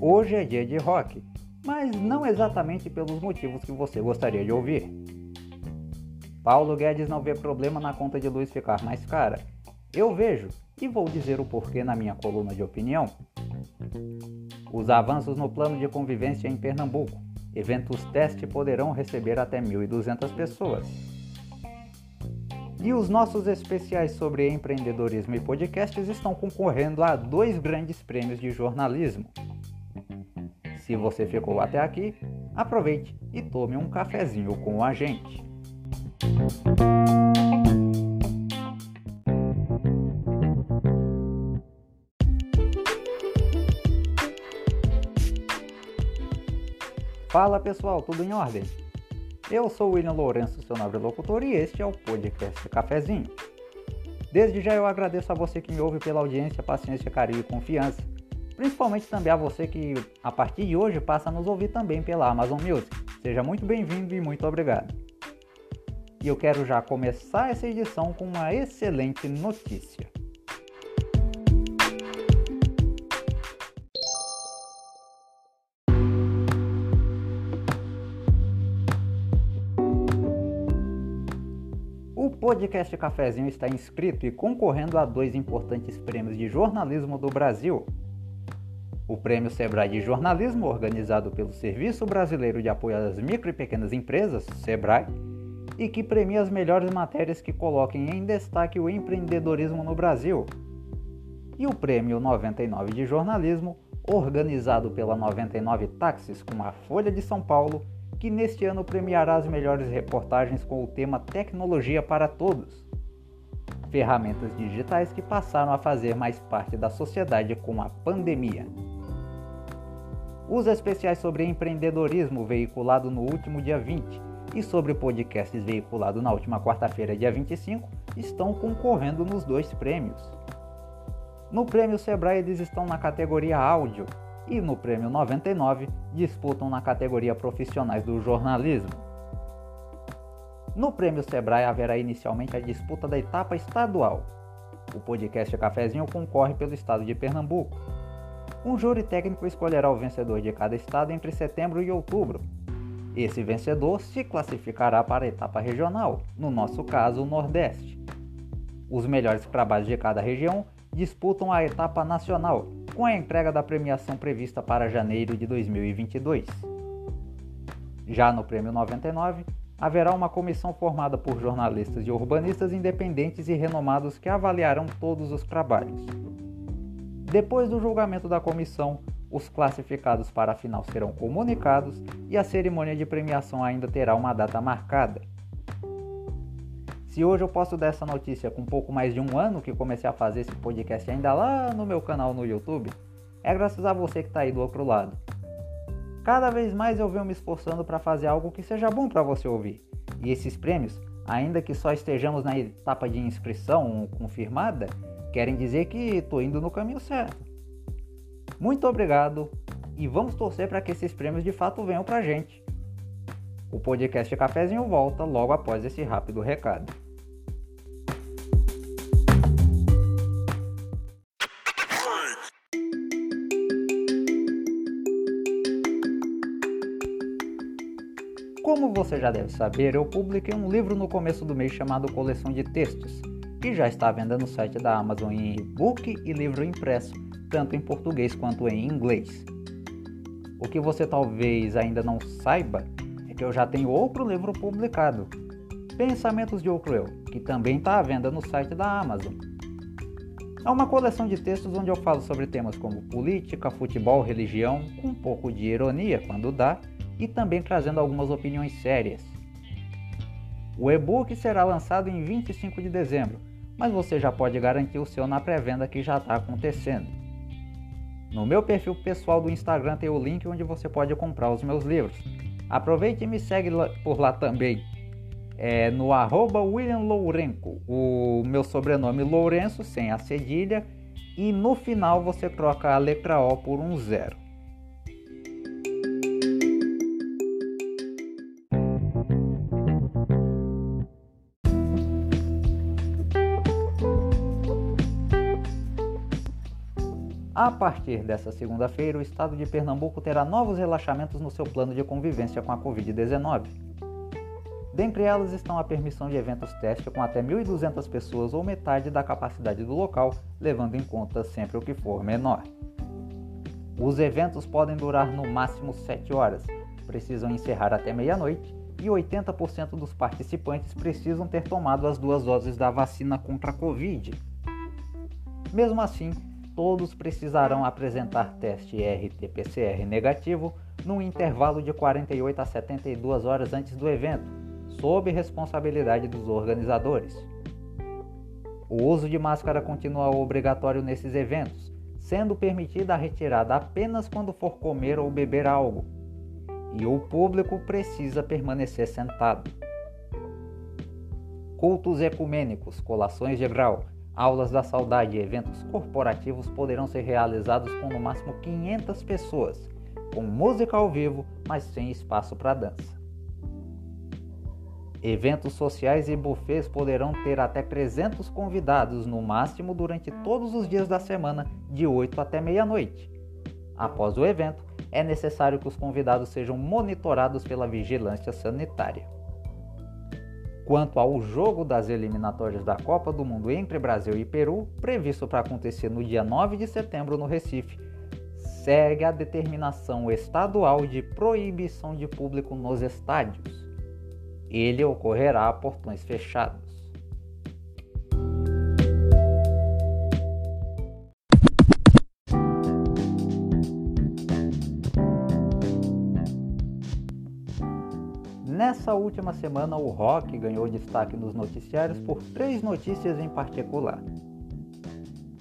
Hoje é dia de rock, mas não exatamente pelos motivos que você gostaria de ouvir. Paulo Guedes não vê problema na conta de luz ficar mais cara. Eu vejo, e vou dizer o porquê na minha coluna de opinião. Os avanços no plano de convivência em Pernambuco. Eventos teste poderão receber até 1.200 pessoas. E os nossos especiais sobre empreendedorismo e podcasts estão concorrendo a dois grandes prêmios de jornalismo. Se você ficou até aqui, aproveite e tome um cafezinho com a gente. Fala pessoal, tudo em ordem? Eu sou o William Lourenço, seu nobre locutor, e este é o podcast Cafezinho. Desde já eu agradeço a você que me ouve pela audiência, paciência, carinho e confiança principalmente também a você que a partir de hoje passa a nos ouvir também pela Amazon Music. Seja muito bem-vindo e muito obrigado. E eu quero já começar essa edição com uma excelente notícia. Podcast Cafezinho está inscrito e concorrendo a dois importantes prêmios de jornalismo do Brasil, o Prêmio Sebrae de Jornalismo, organizado pelo Serviço Brasileiro de Apoio às Micro e Pequenas Empresas, SEBRAE, e que premia as melhores matérias que coloquem em destaque o empreendedorismo no Brasil. E o Prêmio 99 de Jornalismo, organizado pela 99 Táxis com a Folha de São Paulo, que neste ano premiará as melhores reportagens com o tema Tecnologia para Todos. Ferramentas digitais que passaram a fazer mais parte da sociedade com a pandemia. Os especiais sobre empreendedorismo veiculado no último dia 20 e sobre podcasts veiculado na última quarta-feira, dia 25, estão concorrendo nos dois prêmios. No prêmio Sebrae eles estão na categoria áudio e no prêmio 99 disputam na categoria profissionais do jornalismo. No prêmio Sebrae haverá inicialmente a disputa da etapa estadual. O podcast Cafezinho concorre pelo estado de Pernambuco um júri técnico escolherá o vencedor de cada estado entre setembro e outubro. Esse vencedor se classificará para a etapa regional, no nosso caso, o Nordeste. Os melhores trabalhos de cada região disputam a etapa nacional, com a entrega da premiação prevista para janeiro de 2022. Já no Prêmio 99, haverá uma comissão formada por jornalistas e urbanistas independentes e renomados que avaliarão todos os trabalhos. Depois do julgamento da comissão, os classificados para a final serão comunicados e a cerimônia de premiação ainda terá uma data marcada. Se hoje eu posso dar essa notícia com pouco mais de um ano que comecei a fazer esse podcast ainda lá no meu canal no YouTube, é graças a você que está aí do outro lado. Cada vez mais eu venho me esforçando para fazer algo que seja bom para você ouvir. E esses prêmios, ainda que só estejamos na etapa de inscrição confirmada, querem dizer que estou indo no caminho certo. Muito obrigado e vamos torcer para que esses prêmios de fato venham para a gente. O podcast Cafézinho volta logo após esse rápido recado. Como você já deve saber, eu publiquei um livro no começo do mês chamado Coleção de Textos, que já está à venda no site da Amazon em e-book e livro impresso, tanto em português quanto em inglês. O que você talvez ainda não saiba é que eu já tenho outro livro publicado, Pensamentos de Outro Eu, que também está à venda no site da Amazon. É uma coleção de textos onde eu falo sobre temas como política, futebol, religião, com um pouco de ironia quando dá, e também trazendo algumas opiniões sérias. O e-book será lançado em 25 de dezembro mas você já pode garantir o seu na pré-venda que já está acontecendo. No meu perfil pessoal do Instagram tem o link onde você pode comprar os meus livros. Aproveite e me segue por lá também. É no arroba William Lourenco, o meu sobrenome Lourenço, sem a cedilha, e no final você troca a letra O por um zero. A partir dessa segunda-feira, o estado de Pernambuco terá novos relaxamentos no seu plano de convivência com a Covid-19. Dentre elas estão a permissão de eventos teste com até 1.200 pessoas ou metade da capacidade do local, levando em conta sempre o que for menor. Os eventos podem durar no máximo 7 horas, precisam encerrar até meia-noite e 80% dos participantes precisam ter tomado as duas doses da vacina contra a Covid. Mesmo assim, todos precisarão apresentar teste RT-PCR negativo no intervalo de 48 a 72 horas antes do evento, sob responsabilidade dos organizadores. O uso de máscara continua obrigatório nesses eventos, sendo permitida a retirada apenas quando for comer ou beber algo, e o público precisa permanecer sentado. Cultos ecumênicos, colações de grau, aulas da saudade e eventos corporativos poderão ser realizados com no máximo 500 pessoas, com música ao vivo, mas sem espaço para dança. Eventos sociais e buffets poderão ter até 300 convidados no máximo durante todos os dias da semana, de 8 até meia-noite. Após o evento, é necessário que os convidados sejam monitorados pela vigilância sanitária. Quanto ao jogo das eliminatórias da Copa do Mundo entre Brasil e Peru, previsto para acontecer no dia 9 de setembro no Recife, segue a determinação estadual de proibição de público nos estádios ele ocorrerá a portões fechados. Nessa última semana, o rock ganhou destaque nos noticiários por três notícias em particular.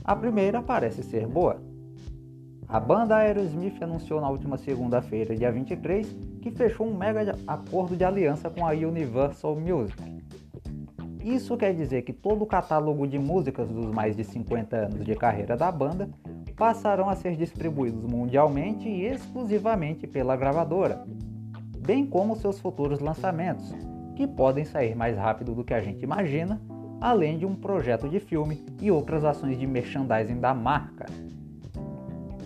A primeira parece ser boa. A banda Aerosmith anunciou na última segunda-feira, dia 23, que fechou um mega acordo de aliança com a Universal Music. Isso quer dizer que todo o catálogo de músicas dos mais de 50 anos de carreira da banda passarão a ser distribuídos mundialmente e exclusivamente pela gravadora, bem como seus futuros lançamentos, que podem sair mais rápido do que a gente imagina, além de um projeto de filme e outras ações de merchandising da marca.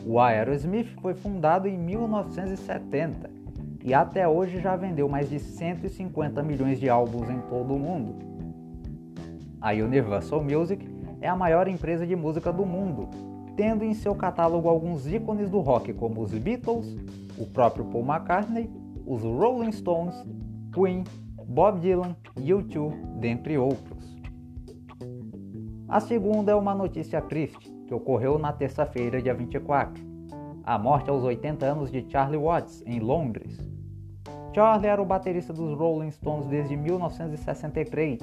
O Aerosmith foi fundado em 1970 e até hoje já vendeu mais de 150 milhões de álbuns em todo o mundo. A Universal Music é a maior empresa de música do mundo, tendo em seu catálogo alguns ícones do rock como os Beatles, o próprio Paul McCartney, os Rolling Stones, Queen, Bob Dylan, U2, dentre outros. A segunda é uma notícia triste que ocorreu na terça-feira, dia 24. A morte aos 80 anos de Charlie Watts, em Londres. Charlie era o baterista dos Rolling Stones desde 1963.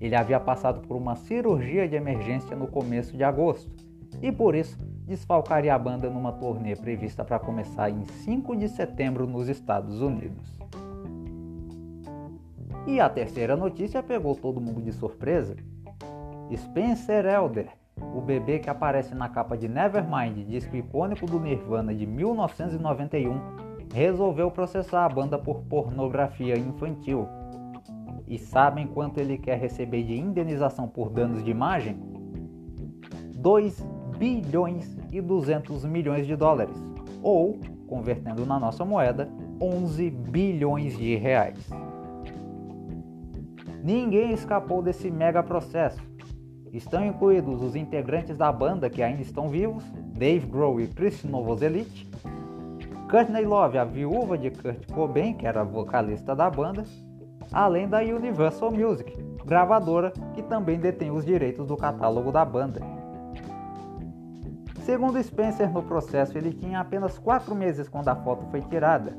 Ele havia passado por uma cirurgia de emergência no começo de agosto e por isso desfalcaria a banda numa turnê prevista para começar em 5 de setembro nos Estados Unidos. E a terceira notícia pegou todo mundo de surpresa. Spencer Elder, o bebê que aparece na capa de Nevermind, disco icônico do Nirvana de 1991, resolveu processar a banda por pornografia infantil. E sabem quanto ele quer receber de indenização por danos de imagem? 2 bilhões e 200 milhões de dólares, ou, convertendo na nossa moeda, 11 bilhões de reais. Ninguém escapou desse mega processo Estão incluídos os integrantes da banda que ainda estão vivos, Dave Grohl e Chris Novoselic, Courtney Love, a viúva de Kurt Cobain, que era vocalista da banda, além da Universal Music, gravadora que também detém os direitos do catálogo da banda. Segundo Spencer, no processo ele tinha apenas 4 meses quando a foto foi tirada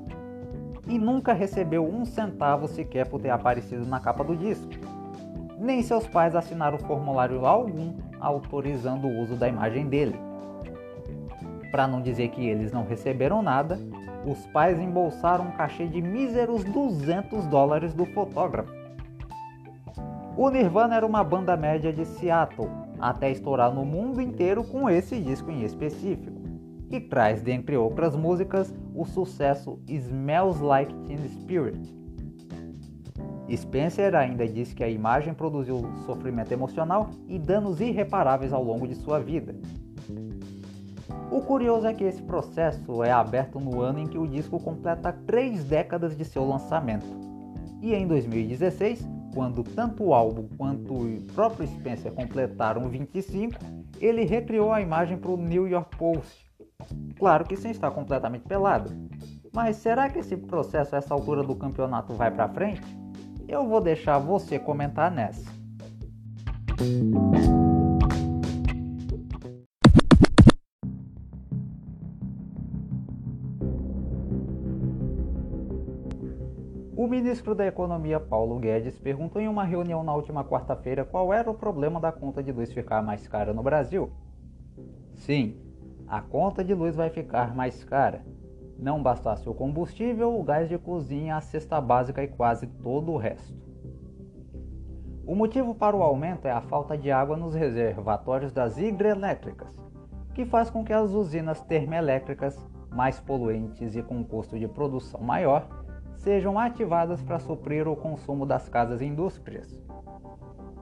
e nunca recebeu um centavo sequer por ter aparecido na capa do disco nem seus pais assinaram formulário algum autorizando o uso da imagem dele. Para não dizer que eles não receberam nada, os pais embolsaram um cachê de míseros 200 dólares do fotógrafo. O Nirvana era uma banda média de Seattle, até estourar no mundo inteiro com esse disco em específico, e traz, dentre outras músicas, o sucesso Smells Like Teen Spirit, Spencer ainda disse que a imagem produziu sofrimento emocional e danos irreparáveis ao longo de sua vida. O curioso é que esse processo é aberto no ano em que o disco completa três décadas de seu lançamento. E em 2016, quando tanto o álbum quanto o próprio Spencer completaram 25, ele recriou a imagem para o New York Post. Claro que sem estar completamente pelado. Mas será que esse processo a essa altura do campeonato vai para frente? Eu vou deixar você comentar nessa. Ministro da Economia Paulo Guedes perguntou em uma reunião na última quarta-feira qual era o problema da conta de luz ficar mais cara no Brasil. Sim, a conta de luz vai ficar mais cara. Não bastasse o combustível, o gás de cozinha, a cesta básica e quase todo o resto. O motivo para o aumento é a falta de água nos reservatórios das hidrelétricas, que faz com que as usinas termoelétricas, mais poluentes e com custo de produção maior, sejam ativadas para suprir o consumo das casas e indústrias.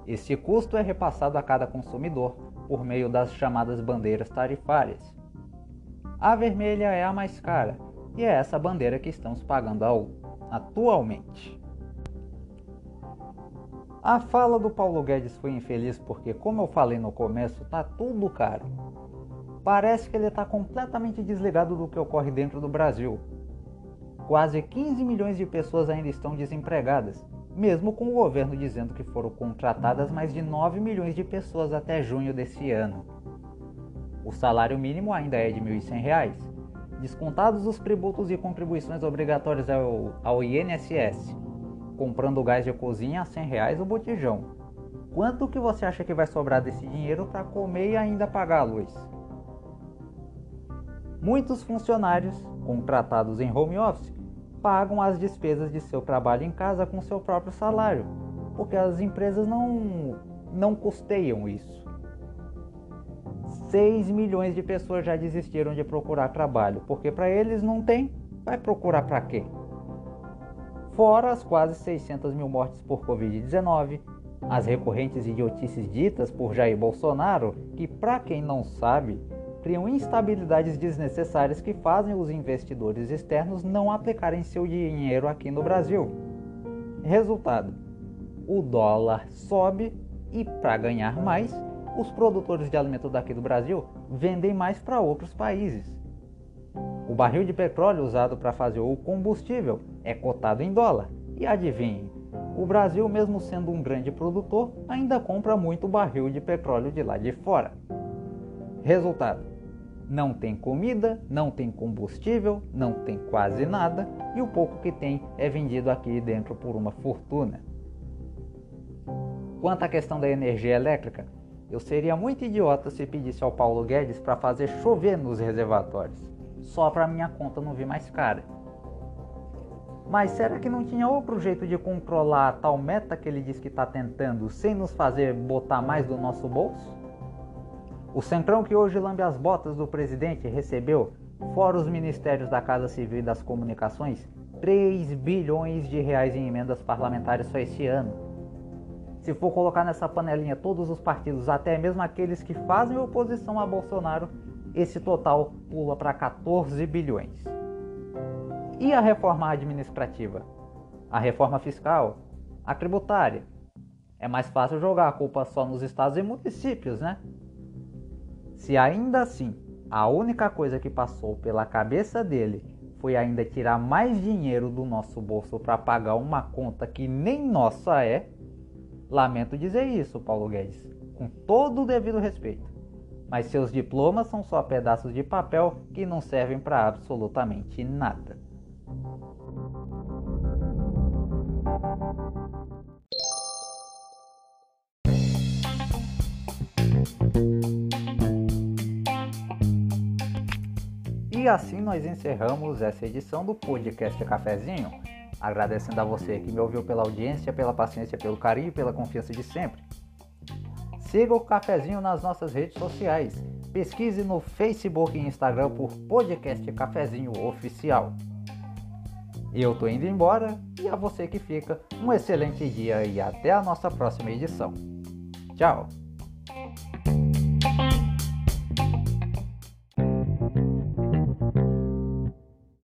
Este custo é repassado a cada consumidor por meio das chamadas bandeiras tarifárias. A vermelha é a mais cara e é essa bandeira que estamos pagando atualmente. A fala do Paulo Guedes foi infeliz porque, como eu falei no começo, tá tudo caro. Parece que ele está completamente desligado do que ocorre dentro do Brasil Quase 15 milhões de pessoas ainda estão desempregadas, mesmo com o governo dizendo que foram contratadas mais de 9 milhões de pessoas até junho desse ano. O salário mínimo ainda é de R$ 1.100, descontados os tributos e contribuições obrigatórias ao, ao INSS, comprando gás de cozinha a 100 reais o botijão. Quanto que você acha que vai sobrar desse dinheiro para comer e ainda pagar a luz? Muitos funcionários contratados em home office pagam as despesas de seu trabalho em casa com seu próprio salário, porque as empresas não, não custeiam isso. 6 milhões de pessoas já desistiram de procurar trabalho, porque para eles não tem, vai procurar para quê? Fora as quase 600 mil mortes por Covid-19, as recorrentes idiotices ditas por Jair Bolsonaro, que para quem não sabe, criam instabilidades desnecessárias que fazem os investidores externos não aplicarem seu dinheiro aqui no Brasil. Resultado: o dólar sobe e, para ganhar mais, os produtores de alimento daqui do Brasil vendem mais para outros países. O barril de petróleo usado para fazer o combustível é cotado em dólar. E adivinhe, o Brasil, mesmo sendo um grande produtor, ainda compra muito barril de petróleo de lá de fora. Resultado: não tem comida, não tem combustível, não tem quase nada e o pouco que tem é vendido aqui dentro por uma fortuna. Quanto à questão da energia elétrica, eu seria muito idiota se pedisse ao Paulo Guedes para fazer chover nos reservatórios, só para minha conta não vir mais cara. Mas será que não tinha outro jeito de controlar a tal meta que ele diz que está tentando sem nos fazer botar mais do nosso bolso? O Centrão que hoje lambe as botas do presidente recebeu, fora os ministérios da Casa Civil e das Comunicações, 3 bilhões de reais em emendas parlamentares só esse ano. Se for colocar nessa panelinha todos os partidos, até mesmo aqueles que fazem oposição a Bolsonaro, esse total pula para 14 bilhões. E a reforma administrativa? A reforma fiscal? A tributária? É mais fácil jogar a culpa só nos estados e municípios, né? Se ainda assim a única coisa que passou pela cabeça dele foi ainda tirar mais dinheiro do nosso bolso para pagar uma conta que nem nossa é, lamento dizer isso, Paulo Guedes, com todo o devido respeito. Mas seus diplomas são só pedaços de papel que não servem para absolutamente nada. Assim nós encerramos essa edição do podcast Cafezinho. Agradecendo a você que me ouviu pela audiência, pela paciência, pelo carinho e pela confiança de sempre. Siga o Cafezinho nas nossas redes sociais. Pesquise no Facebook e Instagram por Podcast Cafezinho Oficial. Eu tô indo embora e a você que fica, um excelente dia e até a nossa próxima edição. Tchau!